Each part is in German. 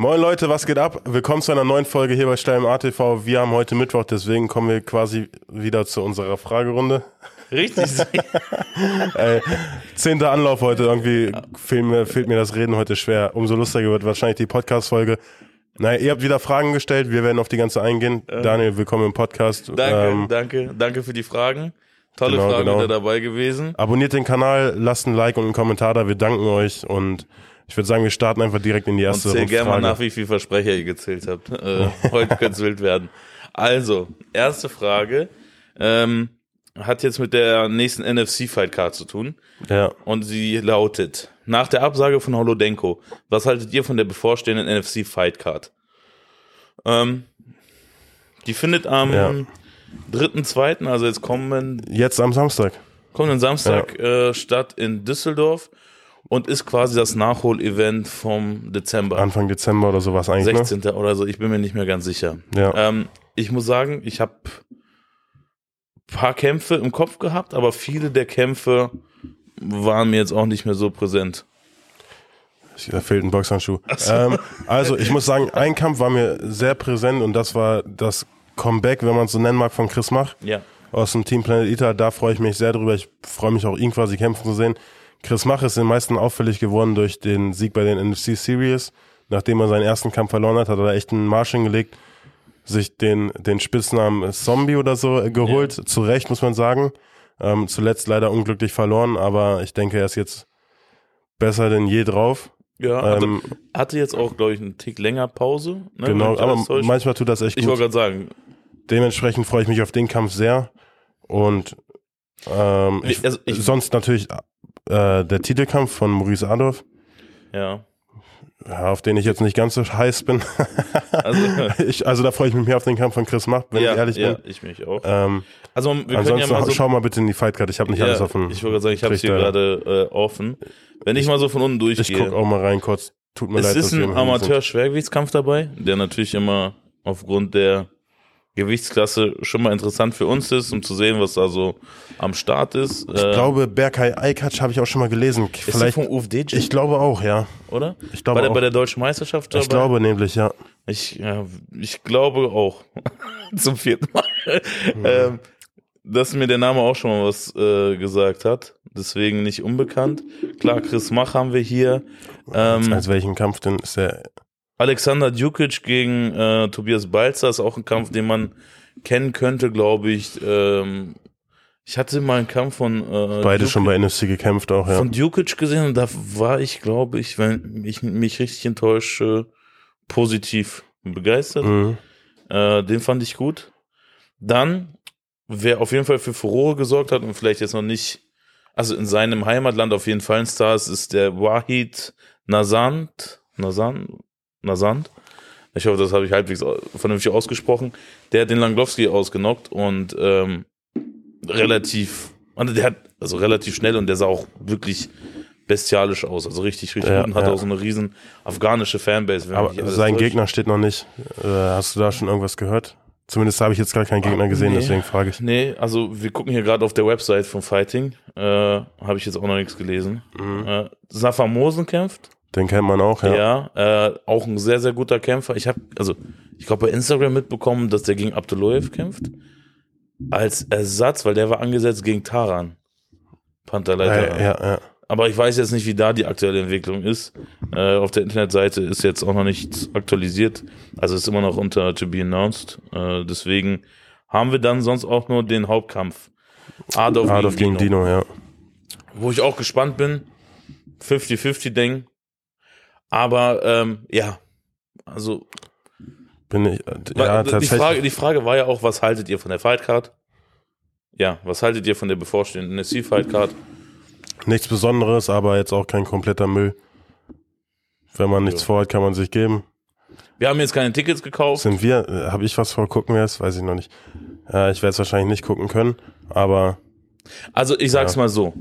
Moin Leute, was geht ab? Willkommen zu einer neuen Folge hier bei Steil im ATV. Wir haben heute Mittwoch, deswegen kommen wir quasi wieder zu unserer Fragerunde. Richtig. Ey, zehnter Anlauf heute, irgendwie fehlt mir, fehlt mir das Reden heute schwer. Umso lustiger wird wahrscheinlich die Podcast-Folge. Naja, ihr habt wieder Fragen gestellt, wir werden auf die ganze eingehen. Daniel, willkommen im Podcast. danke, Ähm, danke, danke für die Fragen. Tolle Genau, Fragen genau. wieder dabei gewesen. abonniert den Kanal, lasst ein Like und einen Kommentar da, wir danken euch und ich würde sagen, wir starten einfach direkt in die erste zähl gerne mal nach, wie viel Versprecher ihr gezählt habt. Äh, heute könnte es wild werden. Also, erste Frage. Ähm, hat jetzt mit der nächsten NFC-Fight-Card zu tun. Ja. Und sie lautet, nach der Absage von Holodenko, was haltet ihr von der bevorstehenden NFC-Fight-Card? Ähm, die findet am Ja. 3.2., also jetzt kommen Jetzt am Samstag. kommenden Samstag äh, statt in Düsseldorf und ist quasi das Nachholevent vom Dezember. Anfang Dezember oder sowas eigentlich, 16. oder so, ich bin mir nicht mehr ganz sicher. ne? Ja. Ähm, ich muss sagen, ich habe paar Kämpfe im Kopf gehabt, aber viele der Kämpfe waren mir jetzt auch nicht mehr so präsent. Da fehlt ein Boxhandschuh. Ähm, also ich muss sagen, ein Kampf war mir sehr präsent und das war das Comeback, wenn man es so nennen mag, von Chris Mach Ja. aus dem Team Planet Eater. Da freue ich mich sehr drüber. Ich freue mich auch, ihn quasi kämpfen zu sehen. Chris Mach ist den meisten auffällig geworden durch den Sieg bei den NFC Series. Nachdem er seinen ersten Kampf verloren hat, hat er da echt einen Marsch hingelegt, sich den, den Spitznamen Zombie oder so äh, geholt. Zu Recht, muss man sagen. Ähm, zuletzt leider unglücklich verloren, aber ich denke, er ist jetzt besser denn je drauf. Ja, hatte, Ähm, hatte jetzt auch, glaube ich, einen Tick länger Pause. Ne, Genau, aber manchmal tut das echt ich gut. wollte gerade sagen, Dementsprechend freue ich mich auf den Kampf sehr. Und ähm, ich, Also ich- sonst natürlich äh, der Titelkampf von Maurice Adolf, ja. ja, auf den ich jetzt nicht ganz so heiß bin. Also, ich, also da freue ich mich mehr auf den Kampf von Chris Macht, wenn ja, ich ehrlich ja, bin. ich mich auch. Ähm, Also, wir können ja ansonsten mal so schau mal bitte in die Fightcard. Ich habe nicht alles Ja, auf dem ich wollte gerade sagen, ich habe es hier gerade äh, offen. Wenn ich, mal so von unten Ich durchgehe. guck auch mal rein kurz. Tut mir es leid, ist dass wir ein. Amateur-Schwergewichtskampf dabei, der natürlich immer aufgrund der Gewichtsklasse schon mal interessant für uns ist, um zu sehen, was da so am Start ist. Ich glaube, Berkay Aykac habe ich auch schon mal gelesen. ist Vielleicht, vom UFD, ich glaube auch, ja. oder? Ich glaube bei, der, auch. bei der deutschen Meisterschaft dabei? Ich glaube nämlich, ja. Ich, ja, ich glaube auch. Zum vierten Mal. Mhm. ähm, dass mir der Name auch schon mal was äh, gesagt hat. Deswegen nicht unbekannt. Klar, Chris Mach haben wir hier. Ähm, Als welchen Kampf denn ist der? Alexander Djukic gegen äh, Tobias Balzer ist auch ein Kampf, den man kennen könnte, glaube ich. Ähm, ich hatte mal einen Kampf von äh, Beide Djukic- schon bei NFC gekämpft auch, ja. von Djukic gesehen und da war ich, glaube ich, wenn ich mich richtig enttäusche, positiv begeistert. Mhm. Äh, den fand ich gut. Dann, wer auf jeden Fall für Furore gesorgt hat und vielleicht jetzt noch nicht, also in seinem Heimatland auf jeden Fall ein Star ist, ist der Wahid Nasant. Nasant? Nasant? Ich hoffe, das habe ich halbwegs vernünftig ausgesprochen. Der hat den Langlowski ausgenockt und ähm, relativ, und der hat, also relativ schnell und der sah auch wirklich bestialisch aus, also richtig, richtig Ja, gut und hat ja. auch so eine riesen afghanische Fanbase. wenn Aber sein täuscht. Gegner steht noch nicht. Äh, hast du da schon irgendwas gehört? Zumindest habe ich jetzt gar keinen Gegner gesehen, nee. deswegen frage ich. Nee, also wir gucken hier gerade auf der Website von Fighting. Äh, Habe ich jetzt auch noch nichts gelesen. Äh, Safa Mosen kämpft. Den kennt man auch, ja. Ja, äh, auch ein sehr, sehr guter Kämpfer. Ich habe, also ich glaube bei Instagram mitbekommen, dass der gegen Abdullayev kämpft. Als Ersatz, weil der war angesetzt gegen Taran. Pantherleiter. Ja, ja, ja. Aber ich weiß jetzt nicht, wie da die aktuelle Entwicklung ist. Äh, auf der Internetseite ist jetzt auch noch nichts aktualisiert. Also ist immer noch unter to be announced. Äh, deswegen haben wir dann sonst auch nur den Hauptkampf. Adolf, Adolf gegen Dino, ja. Wo ich auch gespannt bin. 50-50-Ding. Aber ähm, ja, also Bin ich, äh, ja, die, tatsächlich. Frage, die Frage war ja auch, was haltet ihr von der Fightcard? Ja, was haltet ihr von der bevorstehenden NSC-Fightcard? Nichts Besonderes, aber jetzt auch kein kompletter Müll. Wenn man nichts Ja. vorhat, kann man sich geben. Wir haben jetzt keine Tickets gekauft. Sind wir, äh, habe ich was vor, gucken wir es? Weiß ich noch nicht. Äh, ich werde es wahrscheinlich nicht gucken können, aber Also ich sag's Ja. mal so.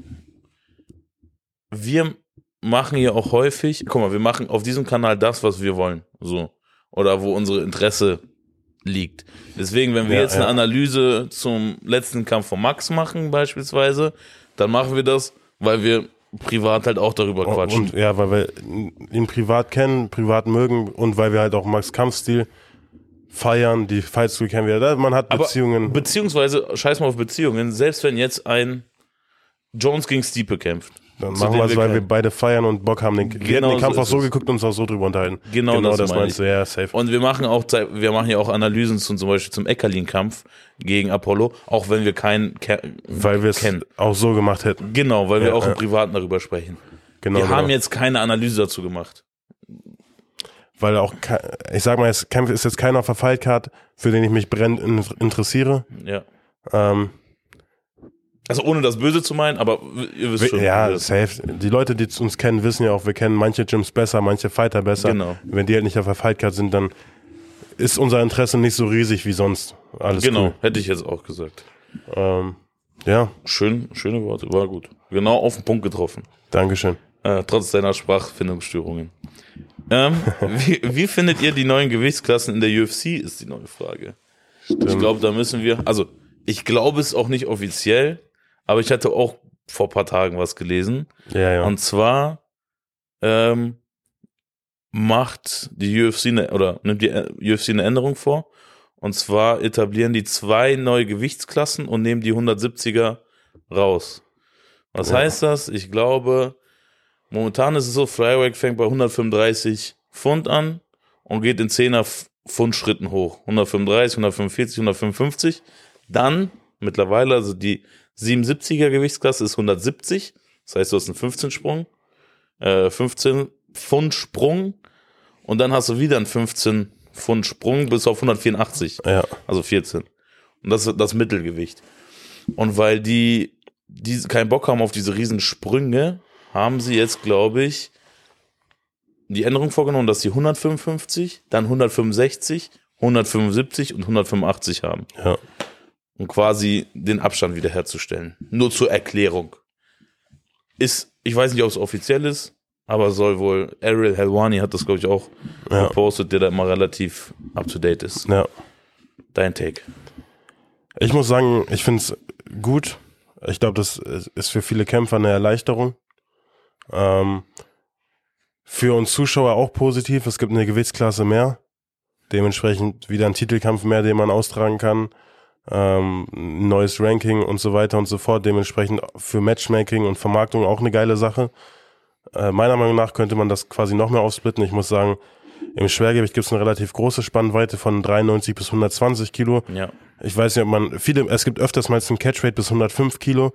Wir machen hier auch häufig, guck mal, wir machen auf diesem Kanal das, was wir wollen. So. Oder wo unsere Interesse liegt. Deswegen, wenn wir Ja, jetzt eine ja. Analyse zum letzten Kampf von Max machen, beispielsweise, dann machen wir das, weil wir privat halt auch darüber quatschen. Und, ja, weil wir ihn privat kennen, privat mögen und weil wir halt auch Max Kampfstil feiern, die Fights kennen wir. Man hat Aber Beziehungen. Beziehungsweise, scheiß mal auf Beziehungen, selbst wenn jetzt ein Jones gegen Stipe kämpft. Dann machen wir es, weil wir kennen. beide feiern und Bock haben. Den, wir Genau hätten den Kampf so auch so geguckt und uns auch so drüber unterhalten. Genau das meine meinst du, ja, safe. Und wir machen auch, wir machen ja auch Analysen zum, zum Beispiel zum Eckerlin-Kampf gegen Apollo, auch wenn wir keinen ke weil wir es kennen. auch so gemacht hätten. Genau, weil wir Ja, auch im ja. Privaten darüber sprechen. Genau, wir genau. haben jetzt keine Analyse dazu gemacht. weil auch, ich sag mal, es ist jetzt keiner auf der Fightcard, für den ich mich brennend in- interessiere. Ja. Ähm, Also ohne das Böse zu meinen, aber ihr wisst schon. ja, safe. Die Leute, die uns kennen, wissen ja auch, wir kennen manche Gyms besser, manche Fighter besser. Genau. Wenn die halt nicht auf der Fightcard sind, dann ist unser Interesse nicht so riesig wie sonst. Alles genau, hätte ich jetzt auch gesagt. cool. Ähm, ja, Schön, schöne Worte, war gut. Genau auf den Punkt getroffen. Dankeschön. Äh, trotz deiner Sprachfindungsstörungen. Ähm, wie, wie findet ihr die neuen Gewichtsklassen in der UFC, ist die neue Frage. Ich glaube, da müssen wir, also ich glaube es auch nicht offiziell, aber ich hatte auch vor ein paar Tagen was gelesen. Ja, ja. Und zwar ähm, macht die UFC eine, oder nimmt die äh, UFC eine Änderung vor. Und zwar etablieren die zwei neue Gewichtsklassen und nehmen die 170er raus. Was Ja. heißt das? Ich glaube, momentan ist es so, Flyweight fängt bei 135 Pfund an und geht in 10er F- Pfund Schritten hoch. 135, 145, 155. Dann mittlerweile, also die 77er Gewichtsklasse ist 170. Das heißt, du hast einen 15 Sprung, äh, 15 Pfund Sprung und dann hast du wieder einen 15 Pfund Sprung bis auf 184 ja. also 14. Und das ist das Mittelgewicht. Und weil die, die keinen Bock haben auf diese riesen Sprünge, haben sie jetzt, glaube ich, die Änderung vorgenommen, dass sie 155, dann 165, 175 und 185 haben. Ja. Um quasi den Abstand wiederherzustellen. Nur zur Erklärung. Ist, ich weiß nicht, ob es offiziell ist, aber soll wohl, Ariel Helwani hat das, glaube ich, auch Ja. gepostet, der da immer relativ up to date ist. ja. Dein Take. Ich muss sagen, ich finde es gut. Ich glaube, das ist für viele Kämpfer eine Erleichterung. Ähm, für uns Zuschauer auch positiv. Es gibt eine Gewichtsklasse mehr. Dementsprechend wieder ein Titelkampf mehr, den man austragen kann. Ähm, neues Ranking und so weiter und so fort. Dementsprechend für Matchmaking und Vermarktung auch eine geile Sache. Äh, meiner Meinung nach könnte man das quasi noch mehr aufsplitten. Ich muss sagen, im Schwergewicht gibt es eine relativ große Spannweite von 93 bis 120 Kilo. Ja. Ich weiß nicht, ob man, viele, es gibt öfters mal einen Catchrate bis 105 Kilo.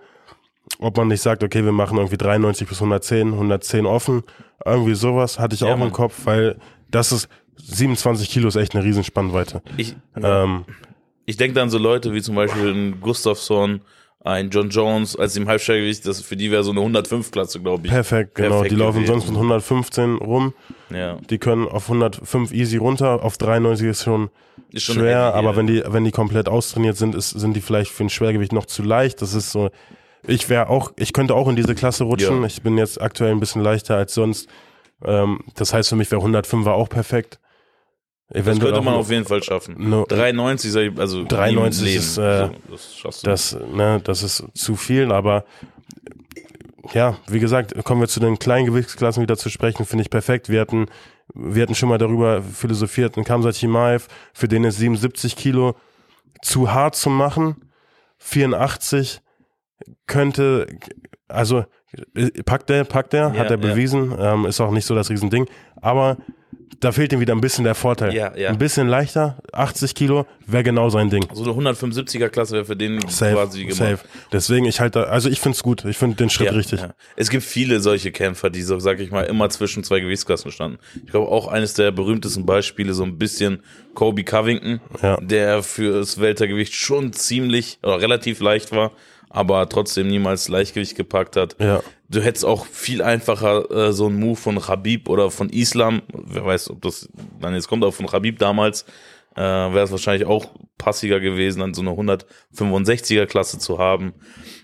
Ob man nicht sagt, okay, wir machen irgendwie 93 bis 110, 110 offen. Irgendwie sowas hatte ich Ja, auch Mann. im Kopf, weil das ist, 27 Kilo ist echt eine Riesenspannweite. Ich, Ähm, ich denke an so Leute wie zum Beispiel ein Gustafsson, ein John Jones, als im Halbschwergewicht, das für die wäre so eine 105-Klasse, glaube ich. perfekt, genau. Perfekt die laufen gewesen. sonst mit 115 rum. Ja. Die können auf 105 easy runter. Auf 93 ist schon, Ist schon schwer, heavy, aber ja. wenn die, wenn die komplett austrainiert sind, ist, sind die vielleicht für ein Schwergewicht noch zu leicht. Das ist so, ich wäre auch, ich könnte auch in diese Klasse rutschen. Ja. Ich bin jetzt aktuell ein bisschen leichter als sonst. Ähm, das heißt für mich wäre 105 war auch perfekt. Das Eventuell könnte man auf jeden Fall schaffen. No- 93, sag ich, also 93 nie im Leben. ist, äh, so, das das, ne, das ist zu viel, aber ja, wie gesagt, kommen wir zu den kleinen Gewichtsklassen wieder zu sprechen, finde ich perfekt. Wir hatten, wir hatten schon mal darüber philosophiert, ein Kamsat Chimaev, für den ist 77 Kilo zu hart zu machen. 84 könnte, also äh, packt der, packt der, Ja, hat er ja. bewiesen, ähm, ist auch nicht so das Riesending, aber da fehlt ihm wieder ein bisschen der Vorteil. Ja, ja. Ein bisschen leichter, 80 Kilo, wäre genau sein Ding. so eine 175er Klasse wäre für den Safe, quasi gemacht. safe. Deswegen, ich halte, also ich finde es gut. Ich finde den Schritt richtig. Ja. Es gibt viele solche Kämpfer, die so, sag ich mal, immer zwischen zwei Gewichtsklassen standen. Ich glaube auch eines der berühmtesten Beispiele so ein bisschen Kobe Covington, Ja. der fürs Weltergewicht schon ziemlich oder relativ leicht war, aber trotzdem niemals Leichtgewicht gepackt hat. Ja. Du hättest auch viel einfacher äh, so einen Move von Habib oder von Islam, wer weiß, ob das dann jetzt kommt, aber von Habib damals, äh, wäre es wahrscheinlich auch passiger gewesen, dann so eine 165er Klasse zu haben.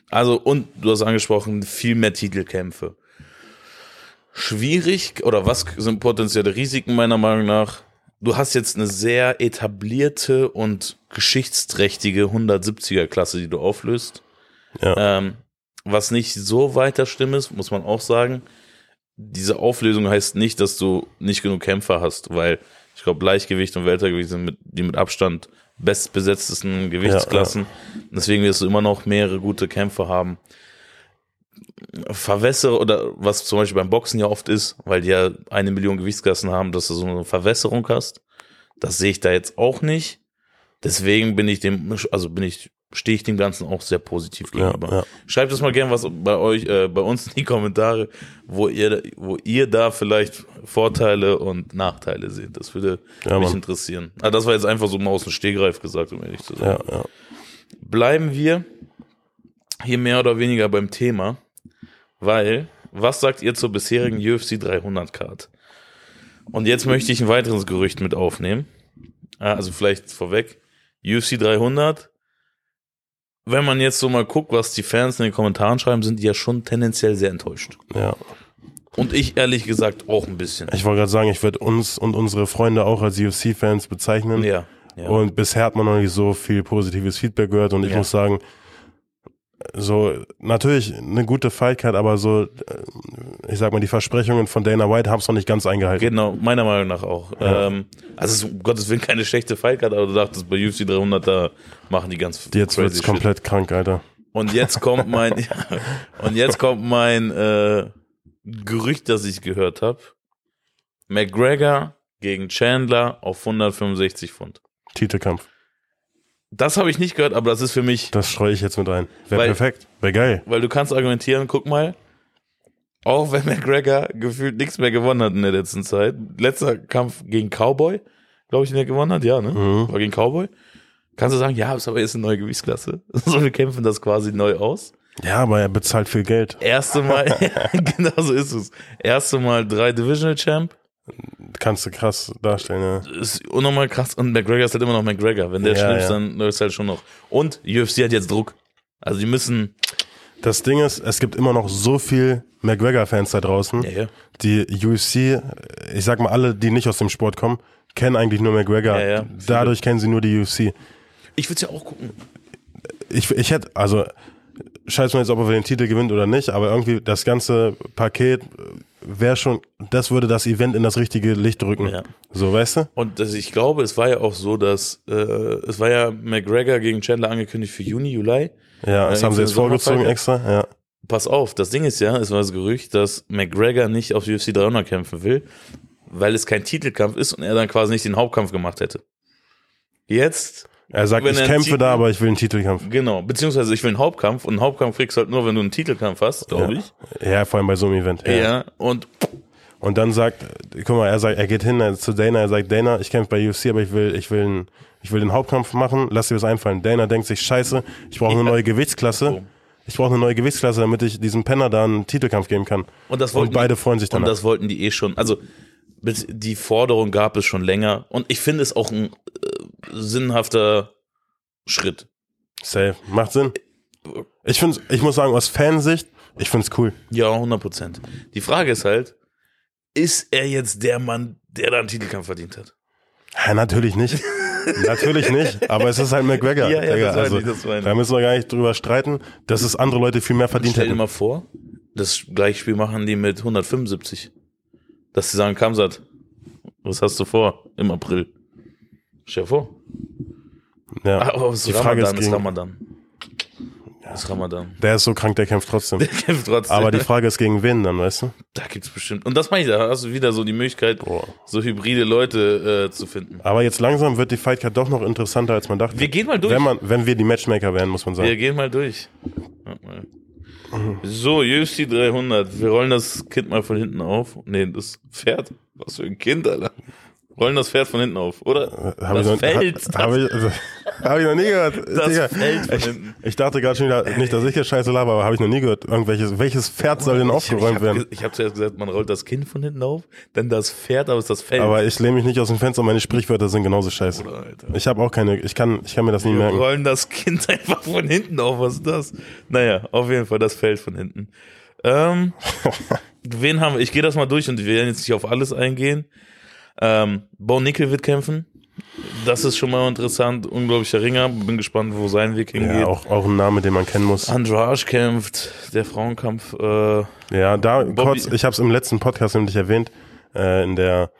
Also, und du hast angesprochen, viel mehr Titelkämpfe. Schwierig, oder was sind potenzielle Risiken meiner Meinung nach? Du hast jetzt eine sehr etablierte und geschichtsträchtige 170er Klasse, die du auflöst. Ja. Ähm, was nicht so weiter schlimm ist, muss man auch sagen. Diese Auflösung heißt nicht, dass du nicht genug Kämpfer hast, weil ich glaube, Leichtgewicht und Weltergewicht sind mit, die mit Abstand bestbesetztesten Gewichtsklassen. Deswegen wirst du immer noch mehrere gute Kämpfer haben. Verwässere oder was zum Beispiel beim Boxen ja oft ist, weil die ja eine Million Gewichtsklassen haben, dass du so eine Verwässerung hast. Das sehe ich da jetzt auch nicht. Deswegen bin ich dem, also bin ich, stehe ich dem Ganzen auch sehr positiv Ja, gegenüber. ja. Schreibt es mal gern was bei euch, äh, bei uns in die Kommentare, wo ihr, wo ihr da vielleicht Vorteile und Nachteile seht. Das würde Ja, mich Mann. interessieren. Ah, das war jetzt einfach so mal aus dem Stehgreif gesagt, um ehrlich zu sein. Ja, ja. Bleiben wir hier mehr oder weniger beim Thema, weil, was sagt ihr zur bisherigen UFC 300 Card? Und jetzt möchte ich ein weiteres Gerücht mit aufnehmen. Ah, Also vielleicht vorweg, UFC 300, wenn man jetzt so mal guckt, was die Fans in den Kommentaren schreiben, sind die ja schon tendenziell sehr enttäuscht. ja. Und ich ehrlich gesagt auch ein bisschen. Ich wollte gerade sagen, ich würde uns und unsere Freunde auch als UFC-Fans bezeichnen. Ja. ja. Und bisher hat man noch nicht so viel positives Feedback gehört und ich Ja. muss sagen, so natürlich eine gute Fightcard, aber so, äh, ich sag mal, die Versprechungen von Dana White haben es noch nicht ganz eingehalten. Genau, meiner Meinung nach auch. Ja. Ähm, also es ist um Gottes Willen keine schlechte Fightcard, aber du dachtest, bei UFC 300, da machen die ganz Jetzt wird's shit. komplett krank, Alter. Und jetzt kommt mein, ja, und jetzt kommt mein äh, Gerücht, das ich gehört habe. McGregor gegen Chandler auf 165 Pfund. Titelkampf. Das habe ich nicht gehört, aber das ist für mich, Das streue ich jetzt mit ein. Wäre perfekt. Wäre geil. weil du kannst argumentieren, guck mal, auch wenn McGregor gefühlt nichts mehr gewonnen hat in der letzten Zeit. Letzter Kampf gegen Cowboy, glaube ich, den er gewonnen hat, ja, ne? Mhm. War gegen Cowboy. Kannst du sagen, ja, ist aber jetzt eine neue Gewichtsklasse. So, wir kämpfen das quasi neu aus. Ja, aber er bezahlt viel Geld. Erste Mal, genau so ist es. Erste Mal drei Divisional Champ. Kannst du krass darstellen, ja. Ist unnormal krass. Und McGregor ist halt immer noch McGregor. Wenn der Ja, schnippst, ja. dann läuft es halt schon noch. Und UFC hat jetzt Druck. Also die müssen, Das Ding ist, es gibt immer noch so viel McGregor-Fans da draußen. ja, ja. Die UFC, ich sag mal, alle, die nicht aus dem Sport kommen, kennen eigentlich nur McGregor. Ja, ja. Dadurch kennen sie nur die UFC. Ich würde ja auch gucken. Ich, ich hätte, also, scheiß mal jetzt, ob er den Titel gewinnt oder nicht, aber irgendwie das ganze Paket wäre schon, das würde das Event in das richtige Licht rücken. Ja. So, weißt du? Und das, ich glaube, es war ja auch so, dass äh, es war ja McGregor gegen Chandler angekündigt für Juni, Juli. Ja, das Ja, haben sie jetzt vorgezogen extra, ja. Pass auf, das Ding ist ja, es war das Gerücht, dass McGregor nicht auf UFC 300 kämpfen will, weil es kein Titelkampf ist und er dann quasi nicht den Hauptkampf gemacht hätte. Jetzt, Er sagt, Wenn ich kämpfe Titel- da, aber ich will einen Titelkampf. genau, beziehungsweise ich will einen Hauptkampf und einen Hauptkampf kriegst du halt nur, wenn du einen Titelkampf hast, glaube ich. Ja, vor allem bei so einem Event. Ja. und Und dann sagt, guck mal, er sagt, er geht hin zu Dana, er sagt, Dana, ich kämpfe bei UFC, aber ich will, ich will, einen, ich will den Hauptkampf machen, lass dir was einfallen. Dana denkt sich, scheiße, ich brauche eine Ja. neue Gewichtsklasse. Ich brauche eine neue Gewichtsklasse, damit ich diesem Penner da einen Titelkampf geben kann. Und das Und wollten beide freuen sich Und danach. das wollten die eh schon. Also die Forderung gab es schon länger. Und ich finde es auch ein sinnhafter Schritt. Safe. Macht Sinn. Ich find's, ich muss sagen, aus Fansicht, ich find's cool. Ja, 100 Prozent. Die Frage ist halt, ist er jetzt der Mann, der da einen Titelkampf verdient hat? Ja, natürlich nicht. natürlich nicht. Aber es ist halt McGregor. Ja, ja, das also, ich, das meine da müssen wir gar nicht drüber streiten, dass es andere Leute viel mehr verdient Stell dir hätten. mal vor, das gleiche Spiel machen die mit 175. Dass sie sagen, Kamsat, was hast du vor im April? Stell dir vor. Ja. Ah, aber es Die ist Frage Ramadan, ist ist gegen- Ramadan. Ist Ramadan. Der ist so krank, der kämpft trotzdem. Der kämpft trotzdem. Aber die Frage ist gegen wen dann, weißt du? Da gibt's bestimmt. Und das meine ich, da hast du wieder so die Möglichkeit, Boah. so hybride Leute äh, zu finden. Aber jetzt langsam wird die Fightcard doch noch interessanter, als man dachte. Wir gehen mal durch. Wenn, man, wenn wir die Matchmaker wären, muss man Wir sagen. gehen mal durch. Warte mal. So, UFC 300. Wir rollen das Kind mal von hinten auf. Nee, das Pferd. Was für ein Kind, Alter. Rollen das Pferd von hinten auf, oder? Hab das ich noch, Feld. Ha, hab ich, also, hab ich noch nie gehört. Das Digga. Feld von ich, hinten. ich dachte gerade schon wieder, nicht, dass ich hier scheiße laber, aber habe ich noch nie gehört. Irgendwelches, welches Pferd soll denn ich aufgeräumt hab, werden? ich habe zuerst gesagt, man rollt das Kind von hinten auf, dann das Pferd, aber es ist das Feld. Aber ich lehne mich nicht aus dem Fenster, meine Sprichwörter sind genauso scheiße. Alter. Ich habe auch keine, ich kann, ich kann mir das nie Wir merken. rollen das Kind einfach von hinten auf. Was ist das? Naja, auf jeden Fall das Feld von hinten. Ähm, wen haben wir? Ich gehe das mal durch und wir werden jetzt nicht auf alles eingehen. Ähm, Bo Nickel wird kämpfen Das ist schon mal interessant. Unglaublicher Ringer. Bin gespannt, wo sein Weg hingeht. Ja, auch, auch ein Name, den man kennen muss. Andrade kämpft, der Frauenkampf. Äh, Ja, da Bobby- kurz, ich habe es im letzten Podcast nämlich erwähnt, äh, in der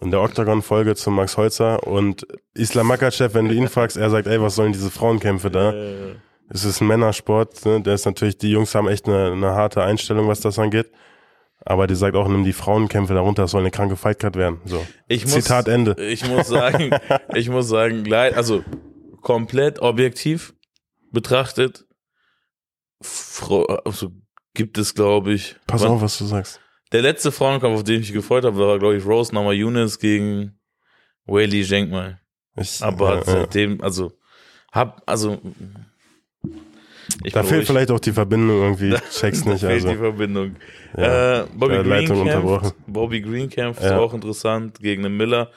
in der Octagon-Folge zu Max Holzer und Islam Makachev, wenn du ihn fragst, er sagt, ey, was sollen diese Frauenkämpfe da? äh, Es ist ein Männersport, ne? der ist natürlich, die Jungs haben echt eine, eine harte Einstellung, was das angeht. Aber die sagt auch, nimm die Frauenkämpfe darunter, das soll eine kranke Fightcard werden. So. ich muss, Zitat Ende. Ich muss sagen, ich muss sagen, also komplett objektiv betrachtet, also gibt es, glaube ich. Pass auf, was du sagst. Der letzte Frauenkampf, auf den ich mich gefreut habe, war, glaube ich, Rose Namajunas gegen Weili Zhengmai. Ich, Aber ja. seitdem, also, hab, also, ich Da fehlt ruhig. vielleicht auch die Verbindung irgendwie, check's Da nicht. fehlt Also. die Verbindung. Ja. Äh, Bobby Green kämpft. Bobby Green kämpft, ist Ja. auch interessant, gegen den Miller.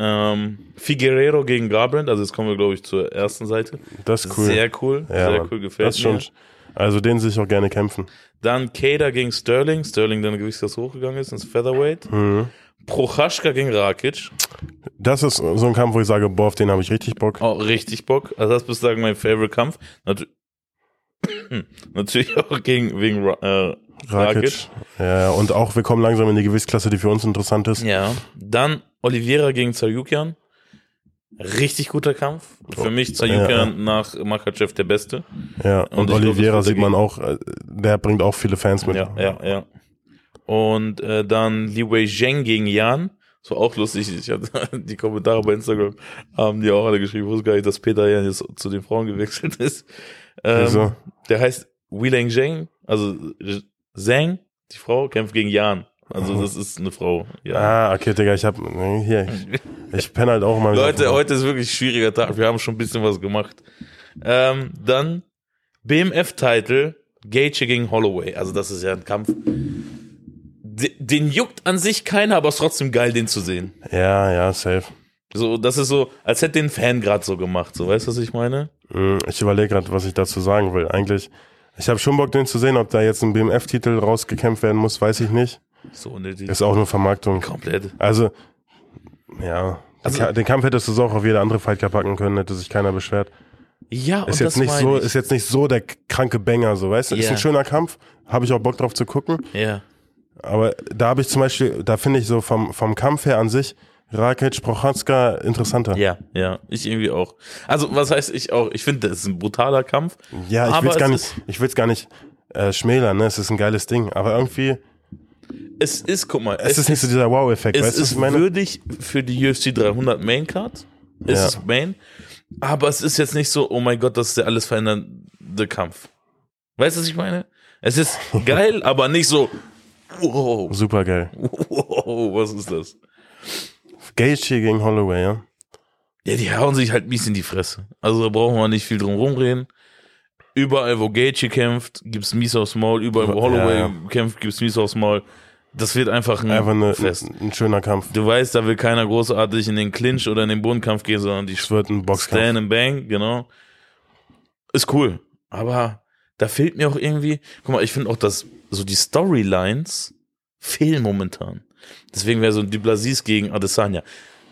Ähm, Figueredo gegen Garbrandt, also jetzt kommen wir, glaube ich, zur ersten Seite. Das ist cool. Sehr cool, ja, sehr cool, gefällt das ist schon, mir. Also den sehe ich auch gerne kämpfen. Dann Kader gegen Sterling, Sterling, der eine Gewichtsklasse hochgegangen ist, ins Featherweight. Mhm. Prochaska gegen Rakic, Das ist so ein Kampf, wo ich sage, boah, auf den habe ich richtig Bock. auch richtig Bock. Also das ist bislang mein Favorite Kampf. Natu Natürlich auch gegen, wegen äh, Rakic. Ja, und auch wir kommen langsam in die Gewichtsklasse, die für uns interessant ist. Ja. Dann Oliveira gegen Zaryukian. Richtig guter Kampf. Für mich Zaryukian Ja. nach Makachev der Beste. Ja, Und und, Oliveira sieht man auch, äh, der bringt auch viele Fans mit. Ja, ja, ja. Und äh, dann Li Wei Zheng gegen Jan. Das war auch lustig. Ich hatte die Kommentare bei Instagram haben die auch alle geschrieben. Ich wusste gar nicht, dass Peter Jan jetzt zu den Frauen gewechselt ist. Ähm? Der heißt Wileng Zheng, also Zheng, die Frau, kämpft gegen Jan. Also das ist eine Frau. Ja. Ah, okay, Digga, ich hab, hier, ich, ich penne halt auch mal. Leute, heute ist wirklich ein schwieriger Tag. Wir haben schon ein bisschen was gemacht. Ähm, dann BMF-Title, Gaethje gegen Holloway. Also das ist ja ein Kampf. D- Den juckt an sich keiner, aber es ist trotzdem geil, den zu sehen. Ja, ja, safe. So, das ist so, als hätte den Fan gerade so gemacht. So, weißt du, was ich meine? Hm, Ich überlege gerade, was ich dazu sagen will. Eigentlich, ich habe schon Bock, den zu sehen. Ob da jetzt ein BMF-Titel rausgekämpft werden muss, weiß ich nicht. So unnötig. Ist auch nur Vermarktung. Komplett. Also, ja. Also- den Ka- den Kampf hättest du so auch auf jede andere Fight packen können, hätte sich keiner beschwert. Ja, und Ist jetzt nicht so, ich. ist jetzt nicht so der kranke Banger, so weißt du? Ist Ja. ein schöner Kampf, habe ich auch Bock drauf zu gucken. Ja. Aber da habe ich zum Beispiel, da finde ich so vom, vom Kampf her an sich Rakic, Prochatzka interessanter. Ja, ja, ich irgendwie auch. Also, was heißt ich auch? Ich finde, das ist ein brutaler Kampf. Ja, ich Aber will's gar es nicht, ich will's gar nicht äh, schmälern, ne? Es ist ein geiles Ding. Aber irgendwie, Es ist, guck mal, es, ist nicht so dieser Wow-Effekt, es weißt ist würdig für die UFC 300 Main Card. Ist Ja. es Main. Aber es ist jetzt nicht so, oh mein Gott, das ist der alles verändernde Kampf. Weißt du, was ich meine? Es ist geil, aber nicht so, wow, Super geil. wow, was ist das? Gaethje gegen Holloway, ja? Ja, die hauen sich halt mies in die Fresse. Also da brauchen wir nicht viel drum rumreden. Überall, wo Gaethje kämpft, gibt's mies aufs Maul. Überall, wo Ja, Holloway ja. kämpft, gibt's mies aufs Maul. Das wird einfach ein Einfach eine, Fest. ein schöner Kampf. Du weißt, da will keiner großartig in den Clinch oder in den Bodenkampf gehen, sondern die Es wird ein Boxkampf. Stand and Bang, genau. Ist cool. Aber da fehlt mir auch irgendwie, guck mal, ich finde auch, dass so die Storylines fehlen momentan. Deswegen wäre so ein Duplassis gegen Adesanya.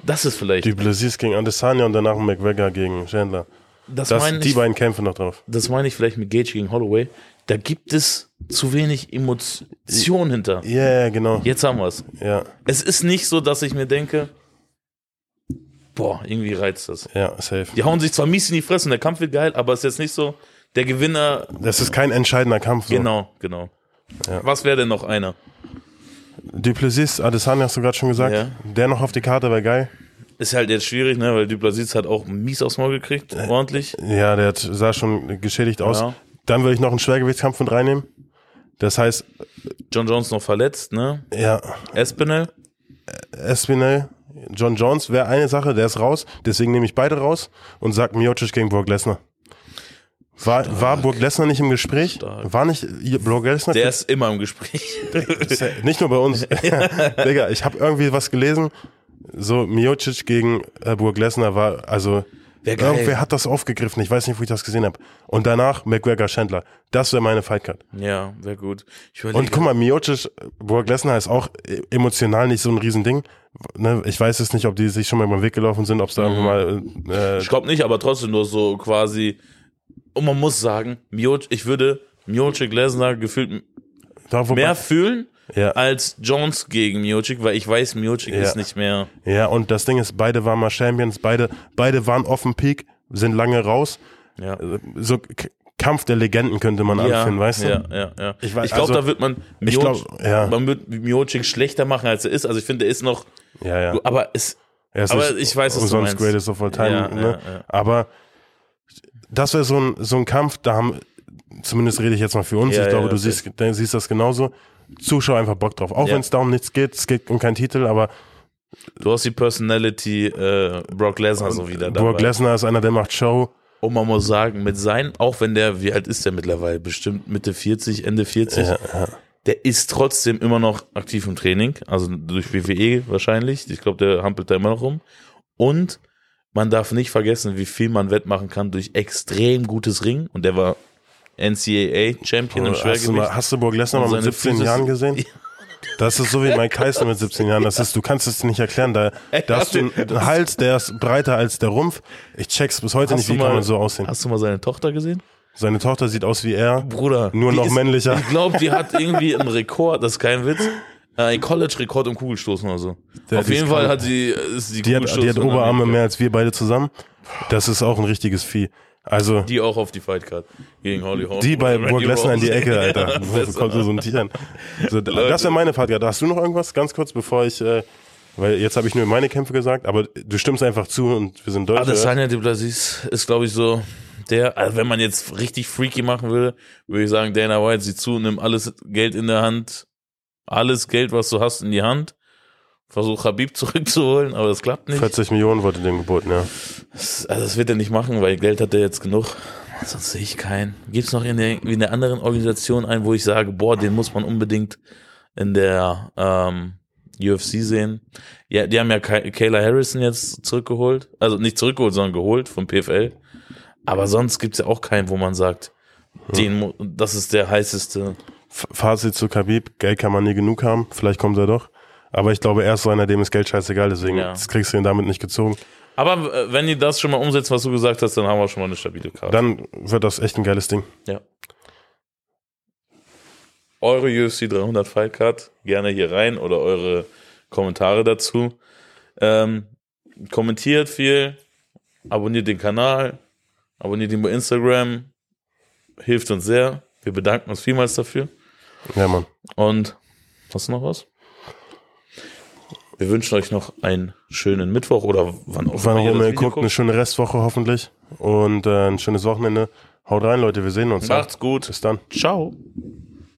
Das ist vielleicht, Duplessis gegen Adesanya und danach McGregor gegen Chandler. das, Das, meine die ich, beiden kämpfen noch drauf. das meine ich vielleicht mit Gage gegen Holloway. Da gibt es zu wenig Emotion hinter. Ja, yeah, genau. Jetzt haben wir es. Ja, Es ist nicht so, dass ich mir denke, boah, irgendwie reizt das. ja, safe. Die hauen sich zwar mies in die Fresse und der Kampf wird geil, aber es ist jetzt nicht so, der Gewinner Das ist kein entscheidender Kampf. So. Genau, genau. Ja. Was wäre denn noch einer? Duplessis, Adesanya hast du gerade schon gesagt. Ja. Der noch auf die Karte wäre geil. Ist halt jetzt schwierig, ne, weil Duplasitz hat auch mies aufs Maul gekriegt, ordentlich. Ja, der hat, sah schon geschädigt aus. Ja. Dann würde ich noch einen Schwergewichtskampf mit reinnehmen. Das heißt, John Jones noch verletzt, ne? ja, Espinel, Espinel, John Jones wäre eine Sache, der ist raus. Deswegen nehme ich beide raus und sag Miocic gegen Brock Lesnar. War, war Brock Lesnar nicht im Gespräch? Stark. War nicht Brock Lesnar? der ist immer im Gespräch. Nicht nur bei uns. Digga, ich habe irgendwie was gelesen. So, Miocic gegen äh, Brock Lesnar war, also, geil. irgendwer hat das aufgegriffen. Ich weiß nicht, wo ich das gesehen habe. Und danach McGregor Chandler. Das wäre meine Fightcard. ja, wäre gut. Und guck mal, Miocic, Brock Lesnar ist auch äh, emotional nicht so ein Riesending. ne, ich weiß jetzt nicht, ob die sich schon mal über den Weg gelaufen sind, ob es da Mhm. irgendwann mal, äh, Ich glaube nicht, aber trotzdem nur so quasi. Und man muss sagen, Miocic, ich würde Miocic Lesnar gefühlt da, wobei- mehr fühlen ja, als Jones gegen Miocic, weil ich weiß, Miocic Ja. ist nicht mehr. ja, und das Ding ist, beide waren mal Champions, beide, beide waren offen Peak, sind lange raus. Ja. So Kampf der Legenden könnte man Ja, anfinden, weißt du? ja, ja, ja. Ich Ich, glaube, also, da wird man ich Miocic, glaub, ja. man wird Miocic schlechter machen, als er ist. Also ich finde, er ist noch, Ja, ja. aber es, Er ist aber nicht ich weiß, was du meinst. Greatest of all time. Ja, ne? Aber das wäre so ein, so ein Kampf, da haben, zumindest rede ich jetzt mal für uns, Ja, ich glaube, ja, du safe. siehst, du siehst das genauso. Zuschauer einfach Bock drauf. Auch wenn es da um nichts geht, es geht um keinen Titel, aber du hast die Personality äh, Brock Lesnar so wieder dabei. Brock Lesnar ist einer, der macht Show. Und man muss sagen, mit seinen, auch wenn der, wie alt ist der mittlerweile? Bestimmt Mitte 40, Ende 40. Ja, ja. Der ist trotzdem immer noch aktiv im Training, also durch WWE wahrscheinlich. Ich glaube, der hampelt da immer noch rum. Und man darf nicht vergessen, wie viel man wettmachen kann durch extrem gutes Ring. Und der war NCAA-Champion im du, Schwergewicht. hast du Brock Lesnar Und mal mit seine 17 Füße- Jahren gesehen? Das ist so wie Mike Tyson mit 17 Jahren. Das ist, du kannst es nicht erklären. Da, da hast du einen, Hals, der ist breiter als der Rumpf. Ich check's bis heute Hast nicht, du wie kann mal- man so aussehen. Hast du mal seine Tochter gesehen? Seine Tochter sieht aus wie er. Bruder. Nur noch ist, männlicher. Ich glaube, die hat irgendwie einen Rekord, das ist kein Witz. Äh, Ein College-Rekord im Kugelstoßen oder so. Der- Auf jeden Fall hat sie, ist die, Die hat, die hat Oberarme Amerika. mehr als wir beide zusammen. Das ist auch ein richtiges Vieh. Also, Die auch auf die Fightcard gegen Holly Holm. die bei Brock Lesnar in die. Ecke, Alter. Wo kommt so ein Tier an? So, das wäre meine Part. Hast du noch irgendwas? Ganz kurz, bevor ich, äh, weil jetzt habe ich nur meine Kämpfe gesagt, aber du stimmst einfach zu und wir sind Deutsche. Adesanya Duplessis ist, glaube ich, so der, also wenn man jetzt richtig freaky machen würde, würde ich sagen, Dana White, sieh zu, nimm alles Geld in der Hand, alles Geld, was du hast, in die Hand. Versuch Habib zurückzuholen, aber das klappt nicht. 40 Millionen wurde dem geboten, ja. Das, also das wird er nicht machen, weil Geld hat er jetzt genug. Sonst sehe ich keinen. Gibt es noch in der, in der anderen Organisation einen, wo ich sage, boah, den muss man unbedingt in der ähm, UFC sehen? Ja, die haben ja Kay- Kayla Harrison jetzt zurückgeholt. Also nicht zurückgeholt, sondern geholt vom PFL. Aber sonst gibt es ja auch keinen, wo man sagt, den, das ist der heißeste. Fazit zu Khabib, Geld kann man nie genug haben, vielleicht kommt er doch. Aber ich glaube, er ist so einer, dem ist Geld scheißegal, deswegen Ja. das kriegst du ihn damit nicht gezogen. Aber äh, wenn die das schon mal umsetzen, was du gesagt hast, dann haben wir schon mal eine stabile Karte. Dann wird das echt ein geiles Ding. Ja. Eure UFC 300 Fightcard gerne hier rein oder eure Kommentare dazu. Ähm, kommentiert viel, abonniert den Kanal, abonniert ihn bei Instagram, hilft uns sehr. Wir bedanken uns vielmals dafür. Ja, Mann. Und hast du noch was? Wir wünschen euch noch einen schönen Mittwoch oder wann auch Wann immer das ihr Video guckt, eine schöne Restwoche hoffentlich. Und äh, ein schönes Wochenende. Haut rein, Leute, wir sehen uns. Macht's gut. Bis dann. Ciao.